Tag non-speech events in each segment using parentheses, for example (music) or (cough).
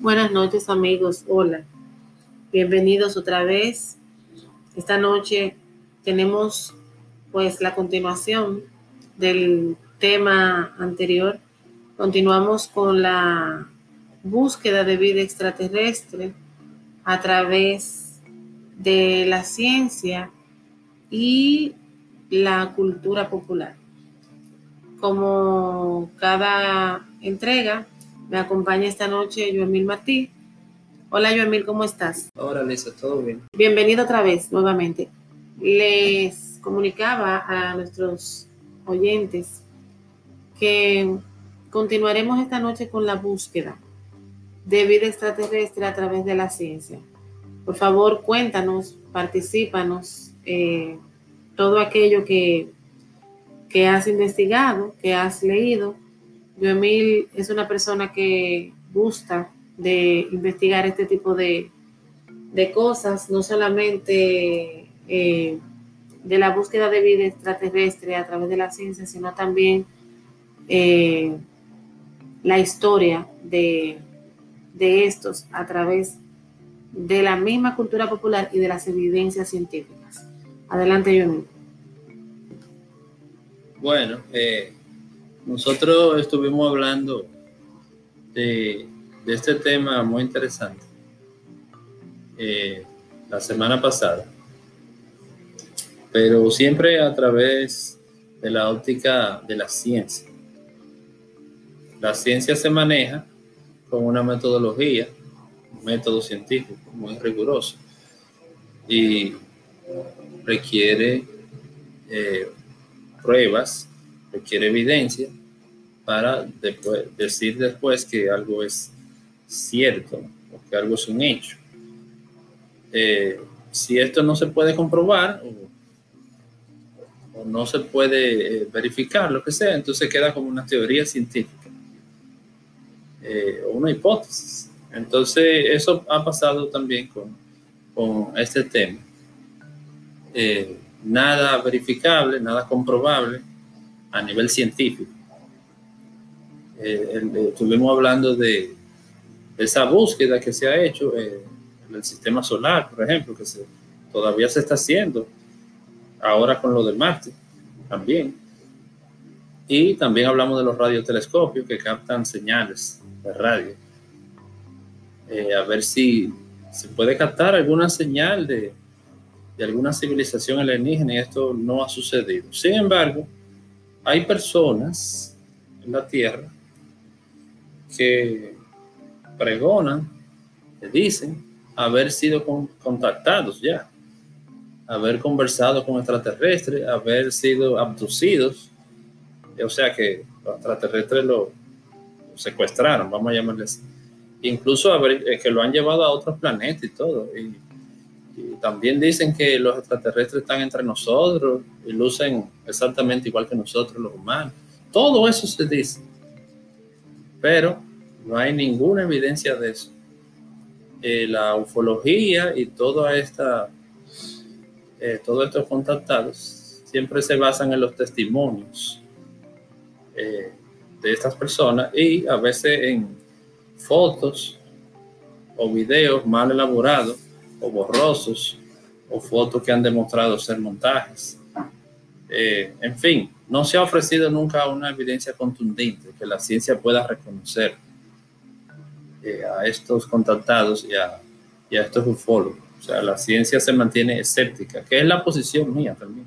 Buenas noches amigos, hola. Bienvenidos otra vez. Esta noche tenemos pues la continuación del tema anterior. Continuamos con la búsqueda de vida extraterrestre a través de la ciencia y la cultura popular. Como cada entrega, me acompaña esta noche Joemil Martí. Hola Joemil, ¿cómo estás? Hola Lisa, ¿todo bien? Bienvenido otra vez, nuevamente. Les comunicaba a nuestros oyentes que continuaremos esta noche con la búsqueda de vida extraterrestre a través de la ciencia. Por favor, cuéntanos, participanos, eh, todo aquello que, que has investigado, que has leído. Yoemil es una persona que gusta de investigar este tipo de, cosas, no solamente eh, de la búsqueda de vida extraterrestre a través de la ciencia, sino también eh, la historia de, de estos a través de la misma cultura popular y de las evidencias científicas. Adelante, Johnny. Bueno, eh, nosotros estuvimos hablando de, este tema muy interesante eh, la semana pasada, pero siempre a través de la óptica de la ciencia. La ciencia se maneja con una metodología, un método científico muy riguroso y requiere eh, pruebas, requiere evidencia para decir después que algo es cierto o que algo es un hecho. Eh, si esto no se puede comprobar o, no se puede eh, verificar, lo que sea, entonces queda como una teoría científica o una hipótesis. Entonces, eso ha pasado también con, con este tema. Eh, nada verificable, nada comprobable a nivel científico. Eh, estuvimos hablando de esa búsqueda que se ha hecho en el sistema solar, por ejemplo, que se, todavía se está haciendo, ahora con lo de Marte también. Y también hablamos de los radiotelescopios que captan señales de radio. Eh, a ver si se puede captar alguna señal de, de alguna civilización alienígena y esto no ha sucedido. Sin embargo, hay personas en la Tierra que pregonan, que dicen haber sido contactados ya, haber conversado con extraterrestres, haber sido abducidos, o sea que los extraterrestres lo, secuestraron, vamos a llamarles Incluso haber, eh, que lo han llevado a otros planetas y todo. También dicen que los extraterrestres están entre nosotros y lucen exactamente igual que nosotros los humanos. Todo eso se dice. Pero no hay ninguna evidencia de eso. Eh, la ufología y toda esta, eh, todos estos contactados siempre se basan en los testimonios eh, de estas personas y a veces en fotos o videos mal elaborados o borrosos o fotos que han demostrado ser montajes. Eh, en fin, no se ha ofrecido nunca una evidencia contundente que la ciencia pueda reconocer eh, a estos contactados y a, y a estos ufólogos. O sea, la ciencia se mantiene escéptica, que es la posición mía también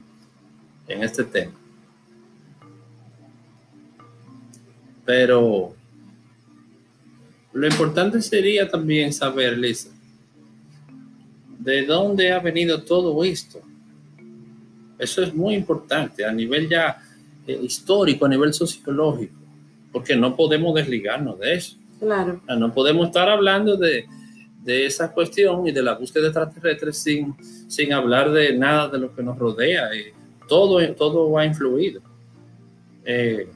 en este tema. Pero lo importante sería también saber, Lisa, ¿De dónde ha venido todo esto? Eso es muy importante a nivel ya eh, histórico, a nivel sociológico, porque no podemos desligarnos de eso. Claro. No podemos estar hablando de, esa cuestión y de la búsqueda extraterrestre sin, sin hablar de nada de lo que nos rodea. todo, todo ha influido. Eh,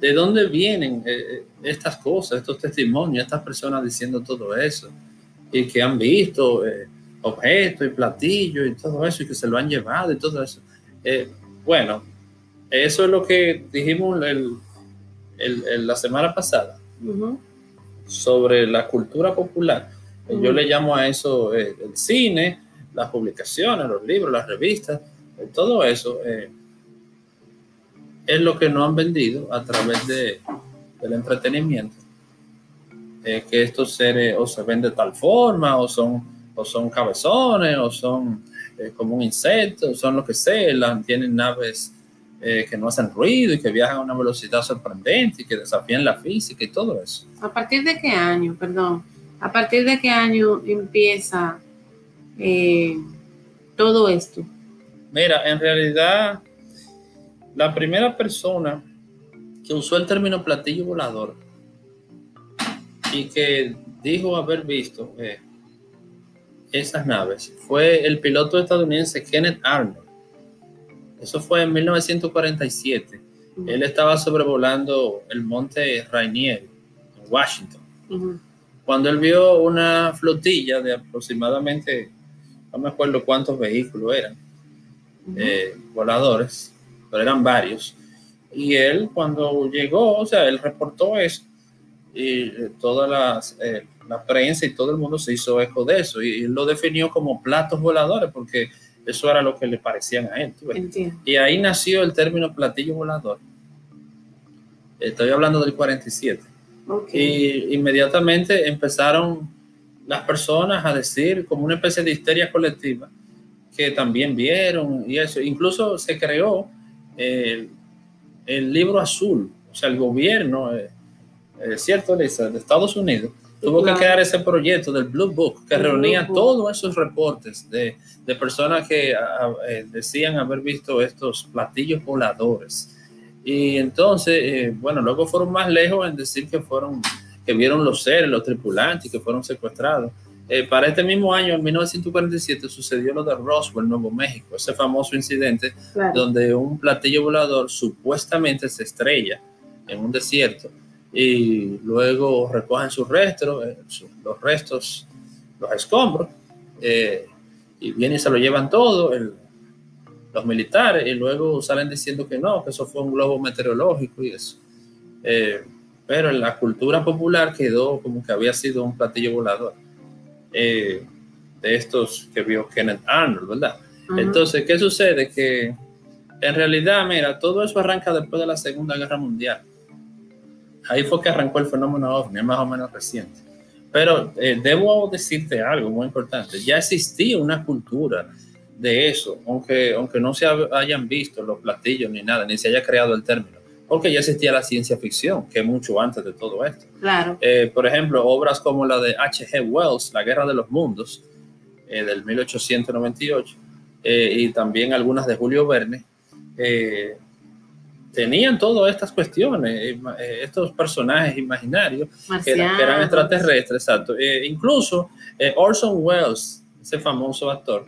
¿De dónde vienen eh, estas cosas, estos testimonios, estas personas diciendo todo eso? Y que han visto objetos y platillos y todo eso, y que se lo han llevado y todo eso. Eh, bueno, eso es lo que dijimos el, la semana pasada sobre la cultura popular. Yo Ujú. le llamo a eso eh, el cine, las publicaciones, los libros, las revistas, eh, todo eso eh, es lo que no han vendido a través de, del entretenimiento. Eh, que estos seres o se ven de tal forma, o son, o son cabezones, o son eh, como un insecto, son lo que sea, tienen naves eh, que no hacen ruido y que viajan a una velocidad sorprendente y que desafían la física y todo eso. ¿A partir de qué año, perdón? ¿A partir de qué año empieza eh, todo esto? Mira, en realidad, la primera persona que usó el término platillo volador y que dijo haber visto eh, esas naves fue el piloto estadounidense Kenneth Arnold. Eso fue en 1947. Él estaba sobrevolando el monte Rainier en Washington. Cuando él vio una flotilla de aproximadamente, no me acuerdo cuántos vehículos eran, eh, voladores, pero eran varios. Y él cuando llegó, o sea, él reportó eso y eh, toda las, eh, la prensa y todo el mundo se hizo eco de eso y, él lo definió como platos voladores porque eso era lo que le parecían a él. Y ahí nació el término platillo volador. Estoy hablando del 47. Ok. Y inmediatamente empezaron las personas a decir como una especie de histeria colectiva que también vieron y eso. Incluso se creó el, el libro azul, o sea, el gobierno, eh, eh, ¿cierto, Lisa? De Estados Unidos. Tuvo Claro. que crear ese proyecto del Blue Book que Blue reunía todos esos reportes de, de personas que ah, eh, decían haber visto estos platillos voladores. Y entonces, eh, bueno, luego fueron más lejos en decir que fueron, que vieron los seres, los tripulantes, que fueron secuestrados. Eh, para este mismo año, en 1947, sucedió lo de Roswell, Nuevo México, ese famoso incidente Claro. donde un platillo volador supuestamente se estrella en un desierto y luego recogen sus restos, eh, los restos, los escombros, eh, y vienen y se lo llevan todo, el- los militares, y luego salen diciendo que no, que eso fue un globo meteorológico y eso. Eh, pero en la cultura popular quedó como que había sido un platillo volador eh, de estos que vio Kenneth Arnold, ¿verdad? Entonces, ¿qué sucede? Que en realidad, mira, todo eso arranca después de la Segunda Guerra Mundial. Ahí fue que arrancó el fenómeno ovni, más o menos reciente. Pero eh, debo decirte algo muy importante. Ya existía una cultura de eso, aunque, aunque no se hayan visto los platillos ni nada, ni se haya creado el término, porque ya existía la ciencia ficción, que mucho antes de todo esto. Claro. Eh, por ejemplo, obras como la de H.G. Wells, La Guerra de los Mundos, eh, del 1898, eh, y también algunas de Julio Verne, eh, tenían todas estas cuestiones, ima- eh, estos personajes imaginarios que, eran- que eran extraterrestres, exacto. Eh, incluso eh, Orson Welles, ese famoso actor,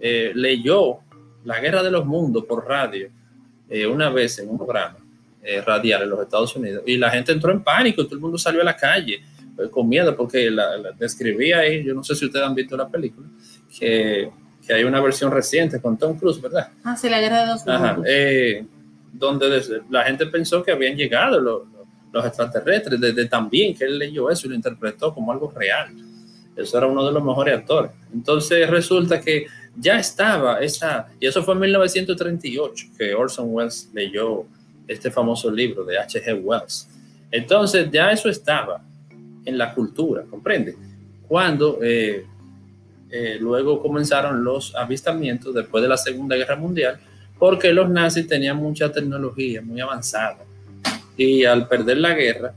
eh, leyó La Guerra de los Mundos por radio eh, una vez en un programa eh, radial en los Estados Unidos y la gente entró en pánico, todo el mundo salió a la calle eh, con miedo porque la, la describía ahí, yo no sé si ustedes han visto la película, que, que hay una versión reciente con Tom Cruise, ¿verdad? Ah, sí, la guerra de los Ajá, mundos. eh, donde la gente pensó que habían llegado los, los extraterrestres, desde también que él leyó eso y lo interpretó como algo real. Eso era uno de los mejores actores. Entonces resulta que ya estaba esa, y eso fue en 1938 que Orson Welles leyó este famoso libro de H.G. Wells. Entonces ya eso estaba en la cultura, ¿comprende? Cuando eh, eh, luego comenzaron los avistamientos después de la Segunda Guerra Mundial, porque los nazis tenían mucha tecnología muy avanzada y al perder la guerra,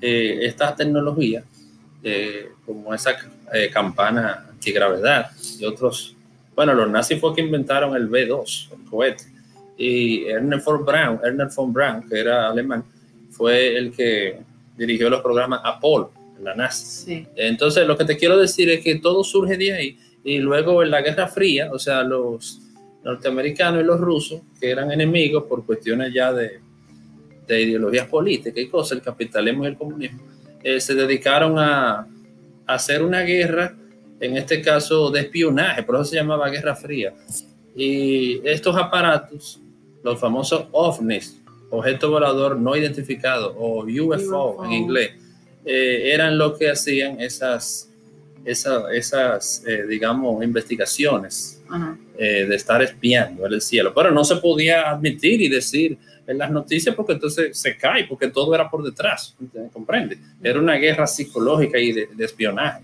eh, esta tecnología, eh, como esa eh, campana antigravedad y otros, bueno, los nazis fue que inventaron el B-2, el cohete, y Ernest von Braun, Ernest von Braun, que era alemán, fue el que dirigió los programas Apollo en la NASA. Sí. Entonces, lo que te quiero decir es que todo surge de ahí y luego en la Guerra Fría, o sea, los norteamericanos y los rusos, que eran enemigos por cuestiones ya de, de ideologías políticas y cosas, el capitalismo y el comunismo, eh, se dedicaron a, a hacer una guerra, en este caso de espionaje, por eso se llamaba Guerra Fría. Y estos aparatos, los famosos OVNIs, objeto volador no identificado, o UFO, UFO. en inglés, eh, eran lo que hacían esas, esas, esas eh, digamos, investigaciones eh, de estar espiando el cielo. Pero no se podía admitir y decir en las noticias porque entonces se cae, porque todo era por detrás, ¿comprende? Era una guerra psicológica y de, espionaje.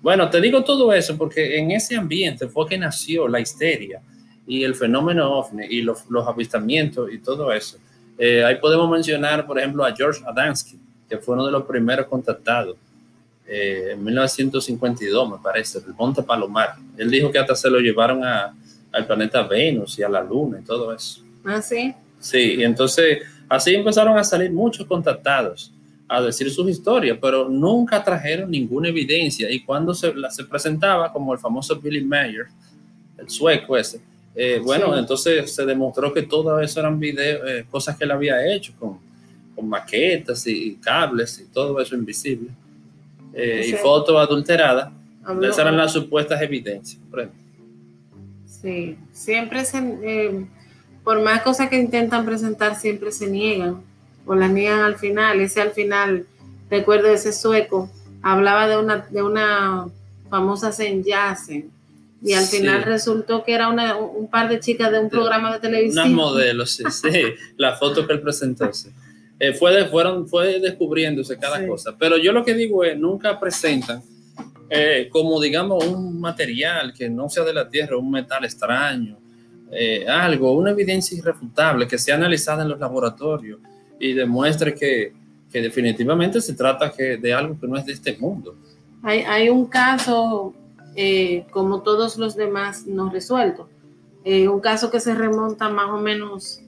bueno, te digo todo eso porque en ese ambiente fue que nació la histeria y el fenómeno ovni y los, los avistamientos y todo eso. ahí podemos mencionar, por ejemplo, a George Adamski, que fue uno de los primeros contactados eh, en 1952, me parece, del Monte Palomar. Él dijo que hasta se lo llevaron a, al planeta Venus y a la Luna y todo eso. Ah, sí. Sí, y entonces así empezaron a salir muchos contactados a decir sus historias, pero nunca trajeron ninguna evidencia. Y cuando se, se presentaba, como el famoso Billy Mayer, el sueco ese, eh, bueno, entonces se demostró que todo eso eran videos, eh, cosas que él había hecho con, maquetas y cables y todo eso invisible. Eh, y fotos adulteradas. Esas eran las supuestas evidencias. Sí, siempre se, eh, por más cosas que intentan presentar, siempre se niegan o las niegan al final. Ese al final, recuerdo ese sueco, hablaba de una, de una famosa Senyasen y al final resultó que era una, un par de chicas de un programa de televisión. Unas modelos, sí, sí, (laughs) la foto que él presentó. Sí. Eh, fue, fueron, fue descubriéndose cada cosa. Pero yo lo que digo es, nunca presentan eh, como, digamos, un material que no sea de la Tierra, un metal extraño, eh, algo, una evidencia irrefutable que sea analizada en los laboratorios y demuestre que, que definitivamente se trata que, de algo que no es de este mundo. Hay, hay un caso, como todos los demás, no resuelto. un caso que se remonta más o menos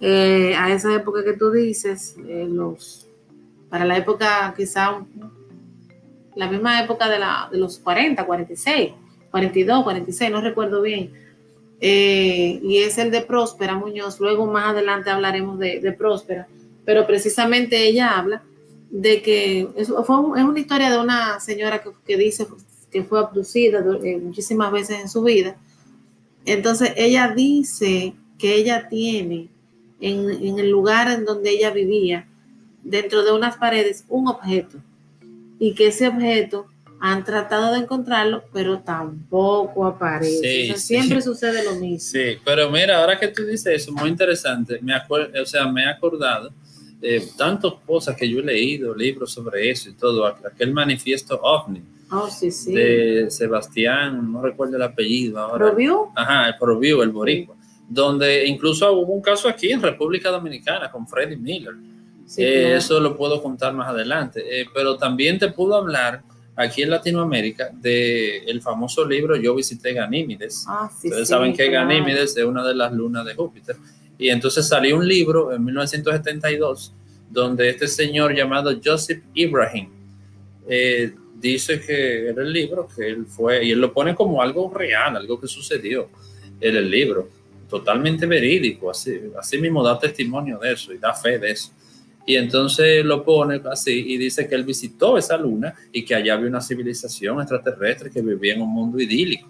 eh, a esa época que tú dices, eh, los, para la época quizá, la misma época de, la, de los 40, 46, 42, 46, no recuerdo bien. Eh, y es el de Próspera Muñoz. Luego más adelante hablaremos de, de Próspera, pero precisamente ella habla de que es, fue es una historia de una señora que, que dice que fue abducida muchísimas veces en su vida. Entonces ella dice que ella tiene en, el lugar en donde ella vivía, dentro de unas paredes, un objeto. Y que ese objeto han tratado de encontrarlo, pero tampoco aparece. siempre sucede lo mismo. Sí, pero mira, ahora que tú dices eso, muy interesante. Me acuerdo, o sea, me he acordado de tantas cosas que yo he leído, libros sobre eso y todo, aquel manifiesto ovni. Oh, sí, sí. De Sebastián, no recuerdo el apellido ahora. ¿Proviu? Ajá, el Proviu, el boricua donde incluso hubo un caso aquí en República Dominicana con Freddie Miller. Eh, eso lo puedo contar más adelante, eh, pero también te puedo hablar aquí en Latinoamérica del el famoso libro Yo visité Ganímides. Ah, Ustedes saben que Ganímides es una de las lunas de Júpiter. Y entonces salió un libro en 1972 donde este señor llamado Joseph Ibrahim eh, dice que era el libro, que él fue, y él lo pone como algo real, algo que sucedió en el libro totalmente verídico, así, así mismo da testimonio de eso y da fe de eso. Y entonces lo pone así y dice que él visitó esa luna y que allá había una civilización extraterrestre que vivía en un mundo idílico.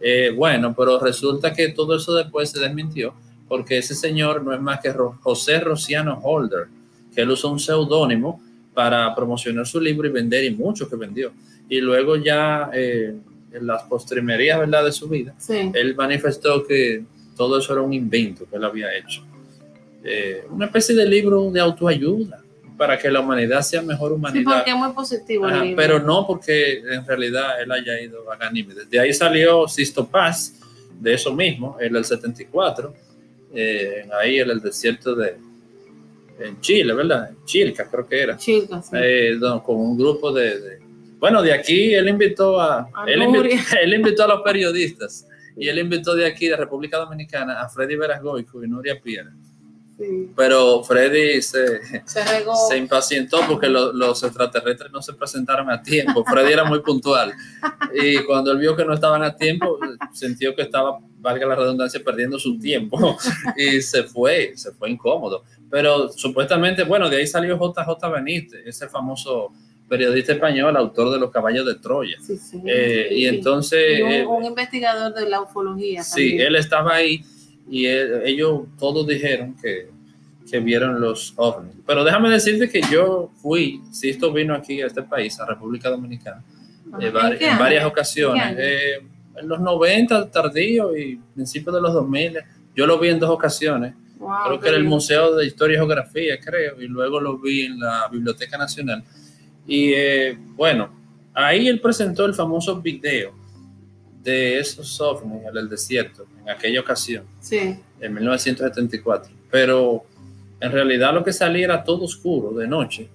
Eh, bueno, pero resulta que todo eso después se desmintió porque ese señor no es más que José Rociano Holder, que él usó un seudónimo para promocionar su libro y vender y mucho que vendió. Y luego ya eh, en las postrimerías ¿verdad? de su vida, él manifestó que todo eso era un invento que él había hecho. Eh, una especie de libro de autoayuda para que la humanidad sea mejor humanidad. Sí, porque es muy positivo el libro. Pero no porque en realidad él haya ido a Ganímedes. De ahí salió Sisto Paz, de eso mismo, en el 74, eh, ahí en el desierto de en Chile, ¿verdad? Chilca creo que era. Chilca, sí. Eh, con un grupo de, Bueno, de aquí él invitó a... él, (laughs) él invitó a los periodistas y él invitó de aquí, de República Dominicana, a Freddy Verasgoico y Nuria Piedra. Pero Freddy se, se, impacientó porque los extraterrestres no se presentaron a tiempo. Freddy era muy puntual. Y cuando él vio que no estaban a tiempo, sintió que estaba, valga la redundancia, perdiendo su tiempo. Y se fue, se fue incómodo. Pero supuestamente, bueno, de ahí salió JJ Benítez, ese famoso periodista español, autor de Los Caballos de Troya. Eh, y entonces... un, investigador de la ufología. Sí, él estaba ahí y ellos todos dijeron que, que vieron los ovnis. Pero déjame decirte que yo fui, si esto vino aquí a este país, a República Dominicana, eh, en, varias ocasiones, eh, en los 90 tardío y principios de los 2000, yo lo vi en dos ocasiones. creo que era el Museo de Historia y Geografía, creo, y luego lo vi en la Biblioteca Nacional. Y eh, bueno, ahí él presentó el famoso video de esos ovnis en el desierto, en aquella ocasión, sí. en 1974. Pero en realidad lo que salía era todo oscuro de noche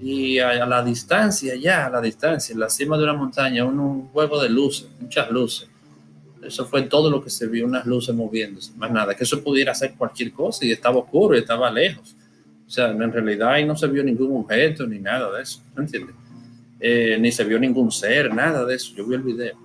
y a, la distancia, ya a la distancia, en la cima de una montaña, un, juego de luces, muchas luces. Eso fue todo lo que se vio, unas luces moviéndose, más nada, que eso pudiera ser cualquier cosa y estaba oscuro y estaba lejos. O sea, en realidad ahí no se vio ningún objeto ni nada de eso, ¿no entiendes? Eh, ni se vio ningún ser, nada de eso. Yo vi el video.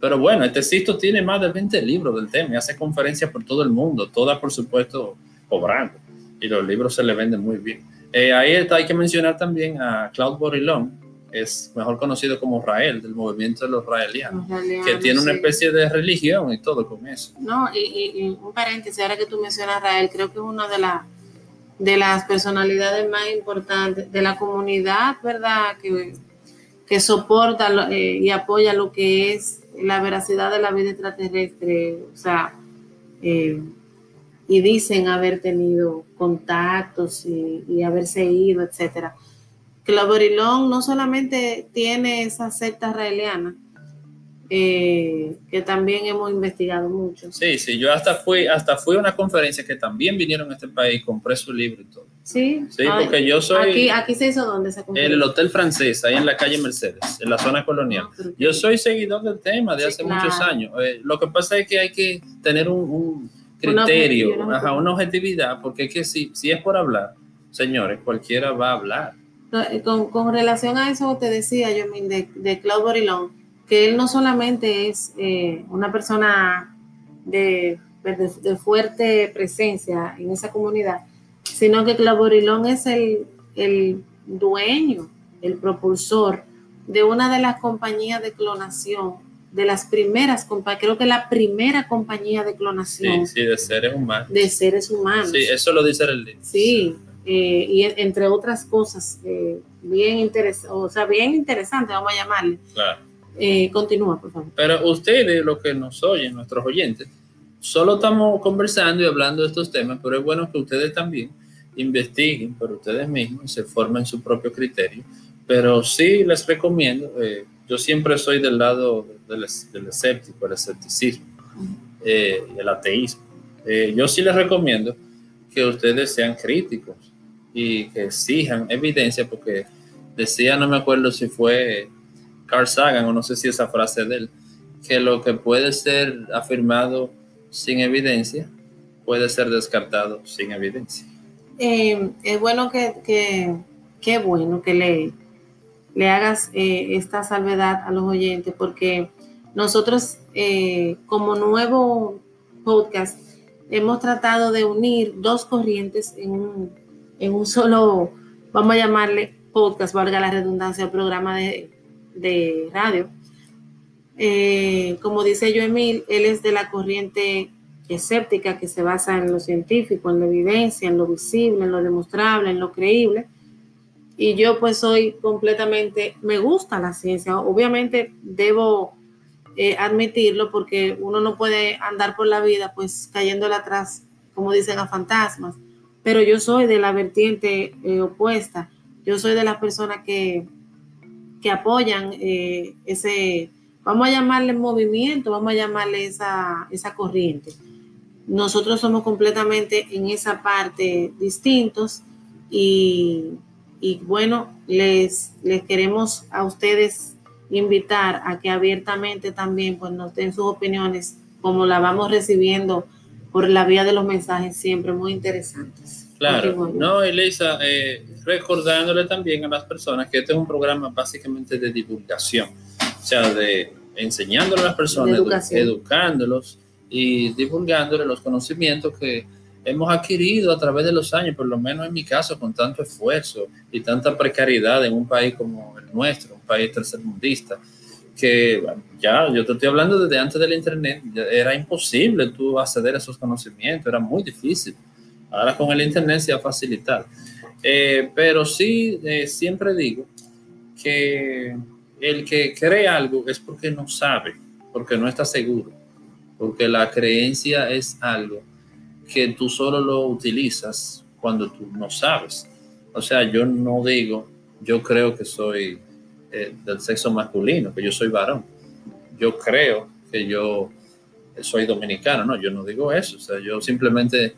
Pero bueno, este Sisto tiene más de 20 libros del tema y hace conferencias por todo el mundo, todas por supuesto cobrando y los libros se le venden muy bien. Eh, ahí está, hay que mencionar también a Claude Borilón, es mejor conocido como Rael, del movimiento de los raelianos, que tiene una especie de religión y todo con eso. No, y, un paréntesis, ahora que tú mencionas Rael, creo que es una de, las de las personalidades más importantes de la comunidad, ¿verdad? Que, que soporta eh, y apoya lo que es la veracidad de la vida extraterrestre, o sea, eh, y dicen haber tenido contactos y, haberse ido, etcétera. Claverilón no solamente tiene esa secta israeliana, eh, que también hemos investigado mucho. Sí, sí, yo hasta fui, hasta fui a una conferencia que también vinieron a este país, compré su libro y todo. Sí, sí porque yo soy... Aquí, aquí se hizo donde se En el Hotel Francés, ahí en la calle Mercedes, en la zona colonial. Ah, yo soy seguidor del tema de hace muchos años. Eh, lo que pasa es que hay que tener un criterio, una, una objetividad, porque es que si, si es por hablar, señores, cualquiera va a hablar. Eh, con, con relación a eso te decía yo de, de Claude Borilón, que él no solamente es eh, una persona de, de, fuerte presencia en esa comunidad, sino que Claude Borilón es el, el dueño, el propulsor de una de las compañías de clonación de las primeras, creo que la primera compañía de clonación. Sí, sí, de seres humanos. De seres humanos. Sí, eso lo dice el libro. Sí, eh, y entre otras cosas, eh, bien interesante, o sea, bien interesante, vamos a llamarle. Claro. Eh, continúa, por favor. Pero ustedes, los que nos oyen, nuestros oyentes, solo estamos conversando y hablando de estos temas, pero es bueno que ustedes también investiguen por ustedes mismos y se formen su propio criterio. Pero sí les recomiendo yo siempre soy del lado del, escéptico, el escepticismo, eh, el ateísmo. Eh, yo sí les recomiendo que ustedes sean críticos y que exijan evidencia, porque decía, no me acuerdo si fue Carl Sagan o no sé si esa frase de él, que lo que puede ser afirmado sin evidencia puede ser descartado sin evidencia. Eh, es bueno que, que, qué bueno que le le hagas eh, esta salvedad a los oyentes, porque nosotros eh, como nuevo podcast hemos tratado de unir dos corrientes en un, en un solo, vamos a llamarle podcast, valga la redundancia, programa de, de radio. Eh, como dice yo Emil, él es de la corriente escéptica que se basa en lo científico, en la evidencia, en lo visible, en lo demostrable, en lo creíble. Y yo pues soy completamente, me gusta la ciencia, obviamente debo eh, admitirlo porque uno no puede andar por la vida pues cayéndole atrás, como dicen a fantasmas, pero yo soy de la vertiente eh, opuesta, yo soy de las personas que, que apoyan eh, ese, vamos a llamarle movimiento, vamos a llamarle esa, esa corriente. Nosotros somos completamente en esa parte distintos y y bueno, les, les queremos a ustedes invitar a que abiertamente también pues, nos den sus opiniones, como la vamos recibiendo por la vía de los mensajes siempre muy interesantes. Claro, no, Elisa, eh, recordándole también a las personas que este es un programa básicamente de divulgación, o sea, de enseñándole a las personas, educándolos y divulgándole los conocimientos que hemos adquirido a través de los años, por lo menos en mi caso, con tanto esfuerzo y tanta precariedad en un país como el nuestro, un país tercermundista, que ya yo te estoy hablando desde antes del Internet, era imposible tú acceder a esos conocimientos, era muy difícil. Ahora con el Internet se ha facilitado. Eh, pero sí, eh, siempre digo que el que cree algo es porque no sabe, porque no está seguro, porque la creencia es algo que tú solo lo utilizas cuando tú no sabes. O sea, yo no digo, yo creo que soy eh, del sexo masculino, que yo soy varón. Yo creo que yo soy dominicano, no, yo no digo eso. O sea, yo simplemente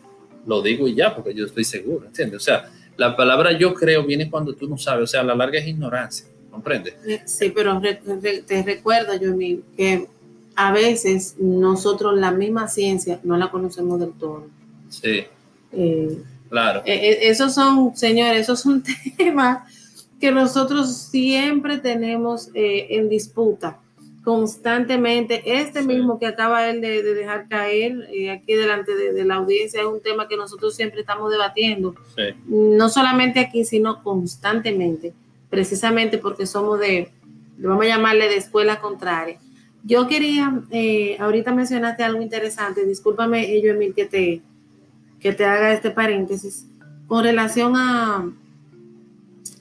lo digo y ya, porque yo estoy seguro, ¿entiendes? O sea, la palabra yo creo viene cuando tú no sabes, o sea, a la larga es ignorancia, ¿comprende? Eh, sí, pero te recuerdo, yo que a veces nosotros la misma ciencia no la conocemos del todo. Sí. Eh, claro. Eh, esos son, señores, esos son (laughs) temas que nosotros siempre tenemos en disputa constantemente. Este mismo que acaba él de, dejar caer eh, aquí delante de, la audiencia es un tema que nosotros siempre estamos debatiendo, no solamente aquí, sino constantemente, precisamente porque somos de, vamos a llamarle de escuela contraria. Yo quería, eh, ahorita mencionaste algo interesante, discúlpame, ello Emil, que te, que te haga este paréntesis, con relación a,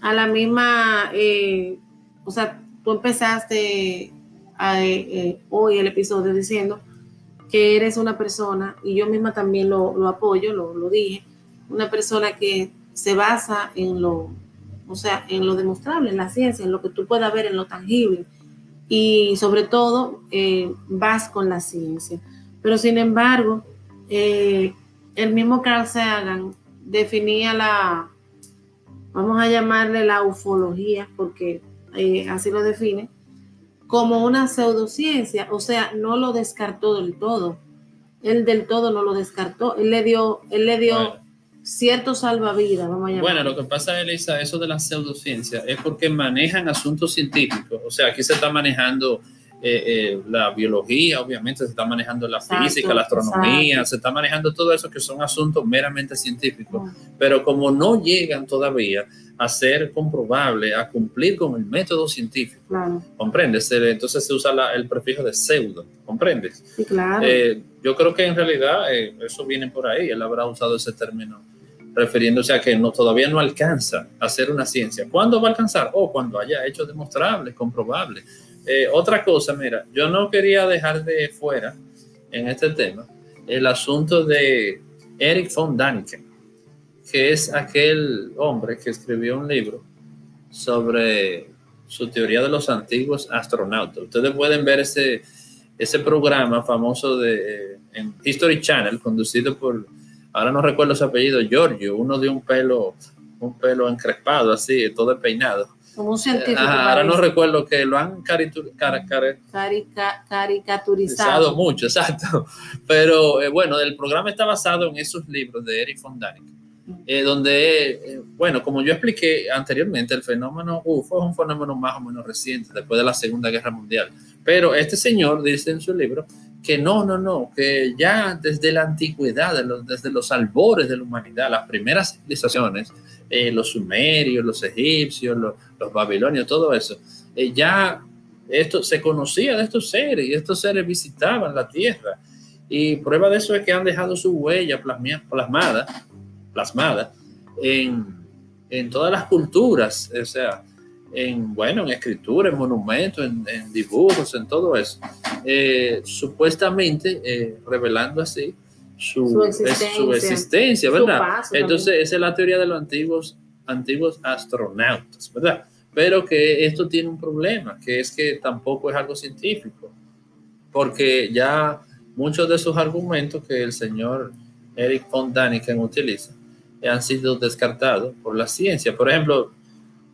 a la misma, eh, o sea, tú empezaste eh, hoy el episodio diciendo que eres una persona, y yo misma también lo, apoyo, lo, dije, una persona que se basa en lo, o sea, en lo demostrable, en la ciencia, en lo que tú puedas ver, en lo tangible, y sobre todo eh, vas con la ciencia. Pero sin embargo, eh, el mismo Carl Sagan definía la, vamos a llamarle la ufología, porque así lo define, como una pseudociencia, o sea, no lo descartó del todo. Él del todo no lo descartó, él le dio, él le dio cierto salvavidas, vamos a Bueno, lo que pasa, Elisa, eso de la pseudociencia es porque manejan asuntos científicos, o sea, aquí se está manejando eh, eh, la biología, obviamente se está manejando la física, la astronomía, se está manejando todo eso que son asuntos meramente científicos, pero como no llegan todavía a ser comprobable, a cumplir con el método científico. ¿Comprendes? Entonces se usa el prefijo de pseudo, ¿comprendes? Sí, claro. Eh, yo creo que en realidad eh, eso viene por ahí, él habrá usado ese término refiriéndose a que no, todavía no alcanza a ser una ciencia. ¿Cuándo va a alcanzar? O oh, cuando haya hechos demostrables, comprobables. Eh, otra cosa, mira, yo no quería dejar de fuera en este tema el asunto de Eric von Daniken que es aquel hombre que escribió un libro sobre su teoría de los antiguos astronautas. Ustedes pueden ver ese, ese programa famoso de, en History Channel, conducido por, ahora no recuerdo su apellido, Giorgio, uno de un pelo, un pelo encrespado, así, todo peinado. Como un científico. ahora no recuerdo que lo han caricaturizado. mucho, (laughs) exacto. Pero eh, bueno, el programa está basado en esos libros de Eric von Daniken eh, donde, eh, bueno, como yo expliqué anteriormente, el fenómeno UFO es un fenómeno más o menos reciente, después de la Segunda Guerra Mundial. Pero este señor dice en su libro que no, no, no, que ya desde la antigüedad, desde los albores de la humanidad, las primeras civilizaciones, eh, los sumerios, los egipcios, los, babilonios, todo eso, ya esto se conocía de estos seres y estos seres visitaban la Tierra. Y prueba de eso es que han dejado su huella plasmada plasmada en, en todas las culturas, o sea, en, bueno, en escritura, en monumentos, en, dibujos, en todo eso, eh, supuestamente eh, revelando así su, existencia, ¿verdad? Entonces, esa es la teoría de los antiguos, antiguos astronautas, ¿verdad? Pero que esto tiene un problema, que es que tampoco es algo científico, porque ya muchos de esos argumentos que el señor Eric von Daniken utiliza han sido descartados por la ciencia. Por ejemplo,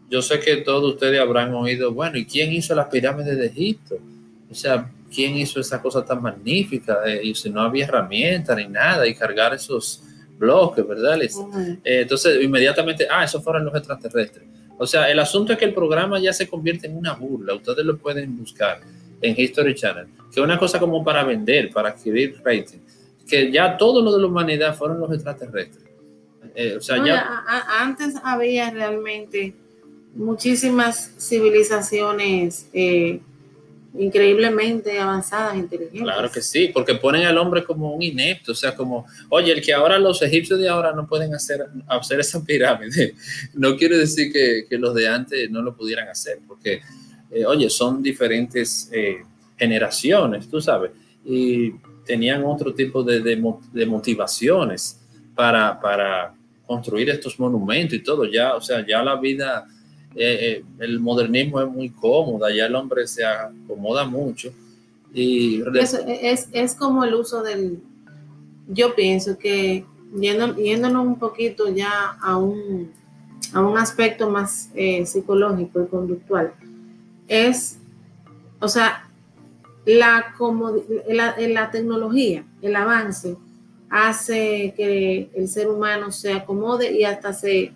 yo sé que todos ustedes habrán oído, bueno, ¿y quién hizo las pirámides de Egipto? O sea, ¿quién hizo esa cosa tan magnífica? Eh, y si no había herramientas ni nada, y cargar esos bloques, ¿verdad? Eh, entonces, inmediatamente, ah, esos fueron los extraterrestres. O sea, el asunto es que el programa ya se convierte en una burla. Ustedes lo pueden buscar en History Channel, que es una cosa como para vender, para adquirir rating, que ya todo lo de la humanidad fueron los extraterrestres. Eh, antes había realmente muchísimas civilizaciones eh, increíblemente avanzadas, inteligentes. Claro que sí, porque ponen al hombre como un inepto, o sea, como, oye, el que ahora los egipcios de ahora no pueden hacer, hacer esa pirámide, (laughs) no quiere decir que, que los de antes no lo pudieran hacer, porque, eh, oye, son diferentes eh, generaciones, tú sabes, y tenían otro tipo de, de, de motivaciones para, para construir estos monumentos y todo, ya, o sea, ya la vida eh, eh, el modernismo es muy cómodo, ya el hombre se acomoda mucho. Y es, es, como el uso del, yo pienso que yendo, yéndonos un poquito ya a un, a un aspecto más eh, psicológico y conductual, es, o sea, la, la, la tecnología, el avance, hace que el ser humano se acomode y hasta se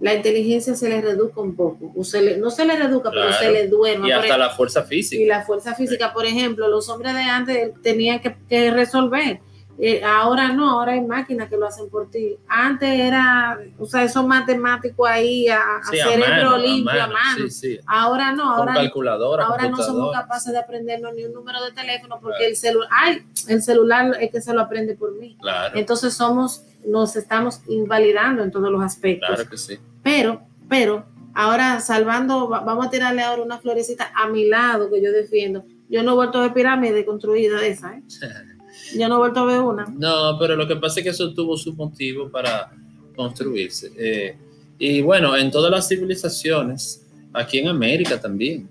la inteligencia se le reduzca un poco. no se le reduzca, pero se le duerme. Y hasta la fuerza física. Y la fuerza física, por ejemplo, los hombres de antes tenían que, resolver. Eh, ahora no, ahora hay máquinas que lo hacen por ti. Antes era, o sea, esos matemáticos ahí a, cerebro limpio, a mano. ahora no, ahora, calculadora, ahora no somos capaces de aprendernos ni un número de teléfono porque el celular, ay, el celular es que se lo aprende por mí. Entonces somos, nos estamos invalidando en todos los aspectos. Claro que sí. Pero, pero, ahora salvando, vamos a tirarle ahora una florecita a mi lado que yo defiendo. Yo no he vuelto a ver pirámide construida de esa, ¿eh? (laughs) Yo no he vuelto a ver una. No, pero lo que pasa es que eso tuvo su motivo para construirse. Eh, y bueno, en todas las civilizaciones, aquí en América también,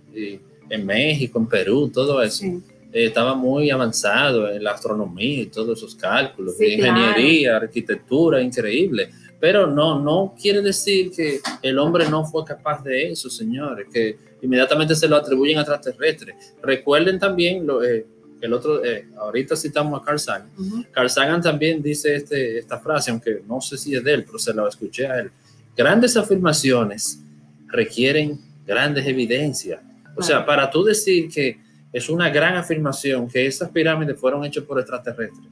en México, en Perú, todo eso, eh, estaba muy avanzado en la astronomía y todos esos cálculos, ingeniería, arquitectura, increíble. Pero no, no quiere decir que el hombre no fue capaz de eso, señores, que inmediatamente se lo atribuyen a extraterrestres. Recuerden también lo, eh, el otro, eh, ahorita citamos a Carl Sagan. Carl Sagan también dice este, esta frase, aunque no sé si es de él, pero se la escuché a él. Grandes afirmaciones requieren grandes evidencias. O sea, para tú decir que es una gran afirmación que esas pirámides fueron hechas por extraterrestres,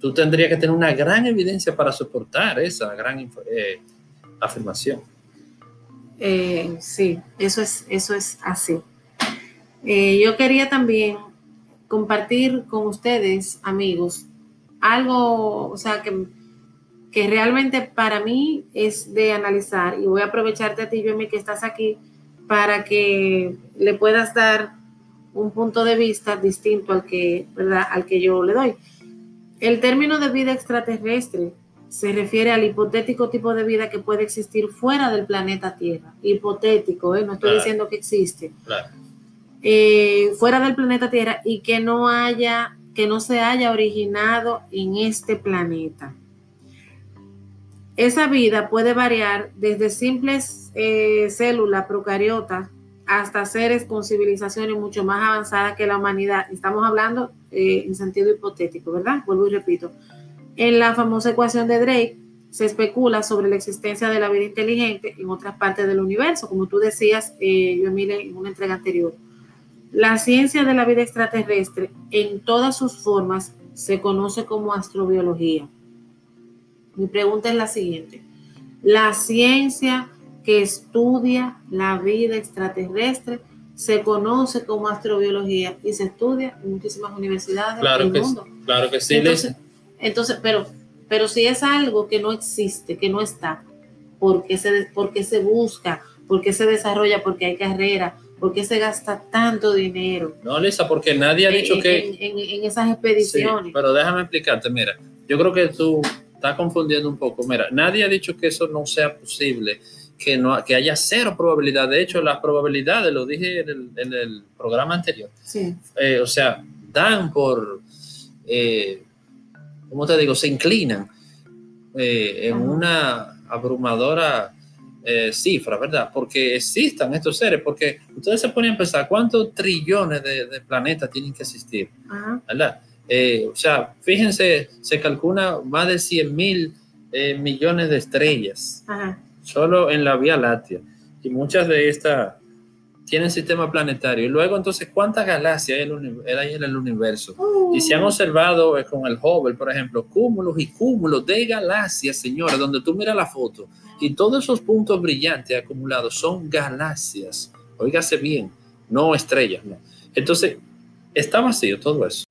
tú tendrías que tener una gran evidencia para soportar esa gran eh, afirmación. Eh, sí, eso es, eso es así. Eh, yo quería también compartir con ustedes, amigos, algo, o sea, que, que realmente para mí es de analizar y voy a aprovecharte a ti, Yomi, que estás aquí para que le puedas dar un punto de vista distinto al que, ¿verdad? al que yo le doy. El término de vida extraterrestre se refiere al hipotético tipo de vida que puede existir fuera del planeta Tierra. Hipotético, ¿eh? no estoy diciendo que existe. Eh, fuera del planeta Tierra y que no haya, que no se haya originado en este planeta. Esa vida puede variar desde simples eh, células procariotas hasta seres con civilizaciones mucho más avanzadas que la humanidad. Estamos hablando eh, en sentido hipotético, ¿verdad? Vuelvo y repito. En la famosa ecuación de Drake se especula sobre la existencia de la vida inteligente en otras partes del universo, como tú decías, eh, yo mire en una entrega anterior. La ciencia de la vida extraterrestre en todas sus formas se conoce como astrobiología. Mi pregunta es la siguiente. La ciencia que estudia la vida extraterrestre se conoce como astrobiología y se estudia en muchísimas universidades del mundo. claro que sí. Entonces, pero, pero si es algo que no existe, que no está, ¿por qué se, por qué se busca? ¿Por qué se desarrolla? Porque hay carrera. ¿Por qué se gasta tanto dinero? No, Lisa, porque nadie ha dicho que... En, esas expediciones. pero déjame explicarte, mira, yo creo que tú estás confundiendo un poco. Mira, nadie ha dicho que eso no sea posible que, no, que haya cero probabilidad. De hecho, las probabilidades, lo dije en el, programa anterior, eh, o sea, dan por, eh, ¿cómo te digo? Se inclinan eh, en una abrumadora cifra, ¿verdad? Porque existan estos seres, porque ustedes se ponen a pensar cuántos trillones de, planetas tienen que existir, ¿verdad? o sea, fíjense, se calcula más de 100 mil millones de estrellas. Ajá solo en la Vía Láctea. Y muchas de estas tienen sistema planetario. Y luego, entonces, ¿cuántas galaxias hay en el universo? Y se han observado eh, con el Hubble, por ejemplo, cúmulos y cúmulos de galaxias, señores, donde tú miras la foto y todos esos puntos brillantes acumulados son galaxias. Óigase bien, no estrellas, no. Entonces, está vacío todo eso.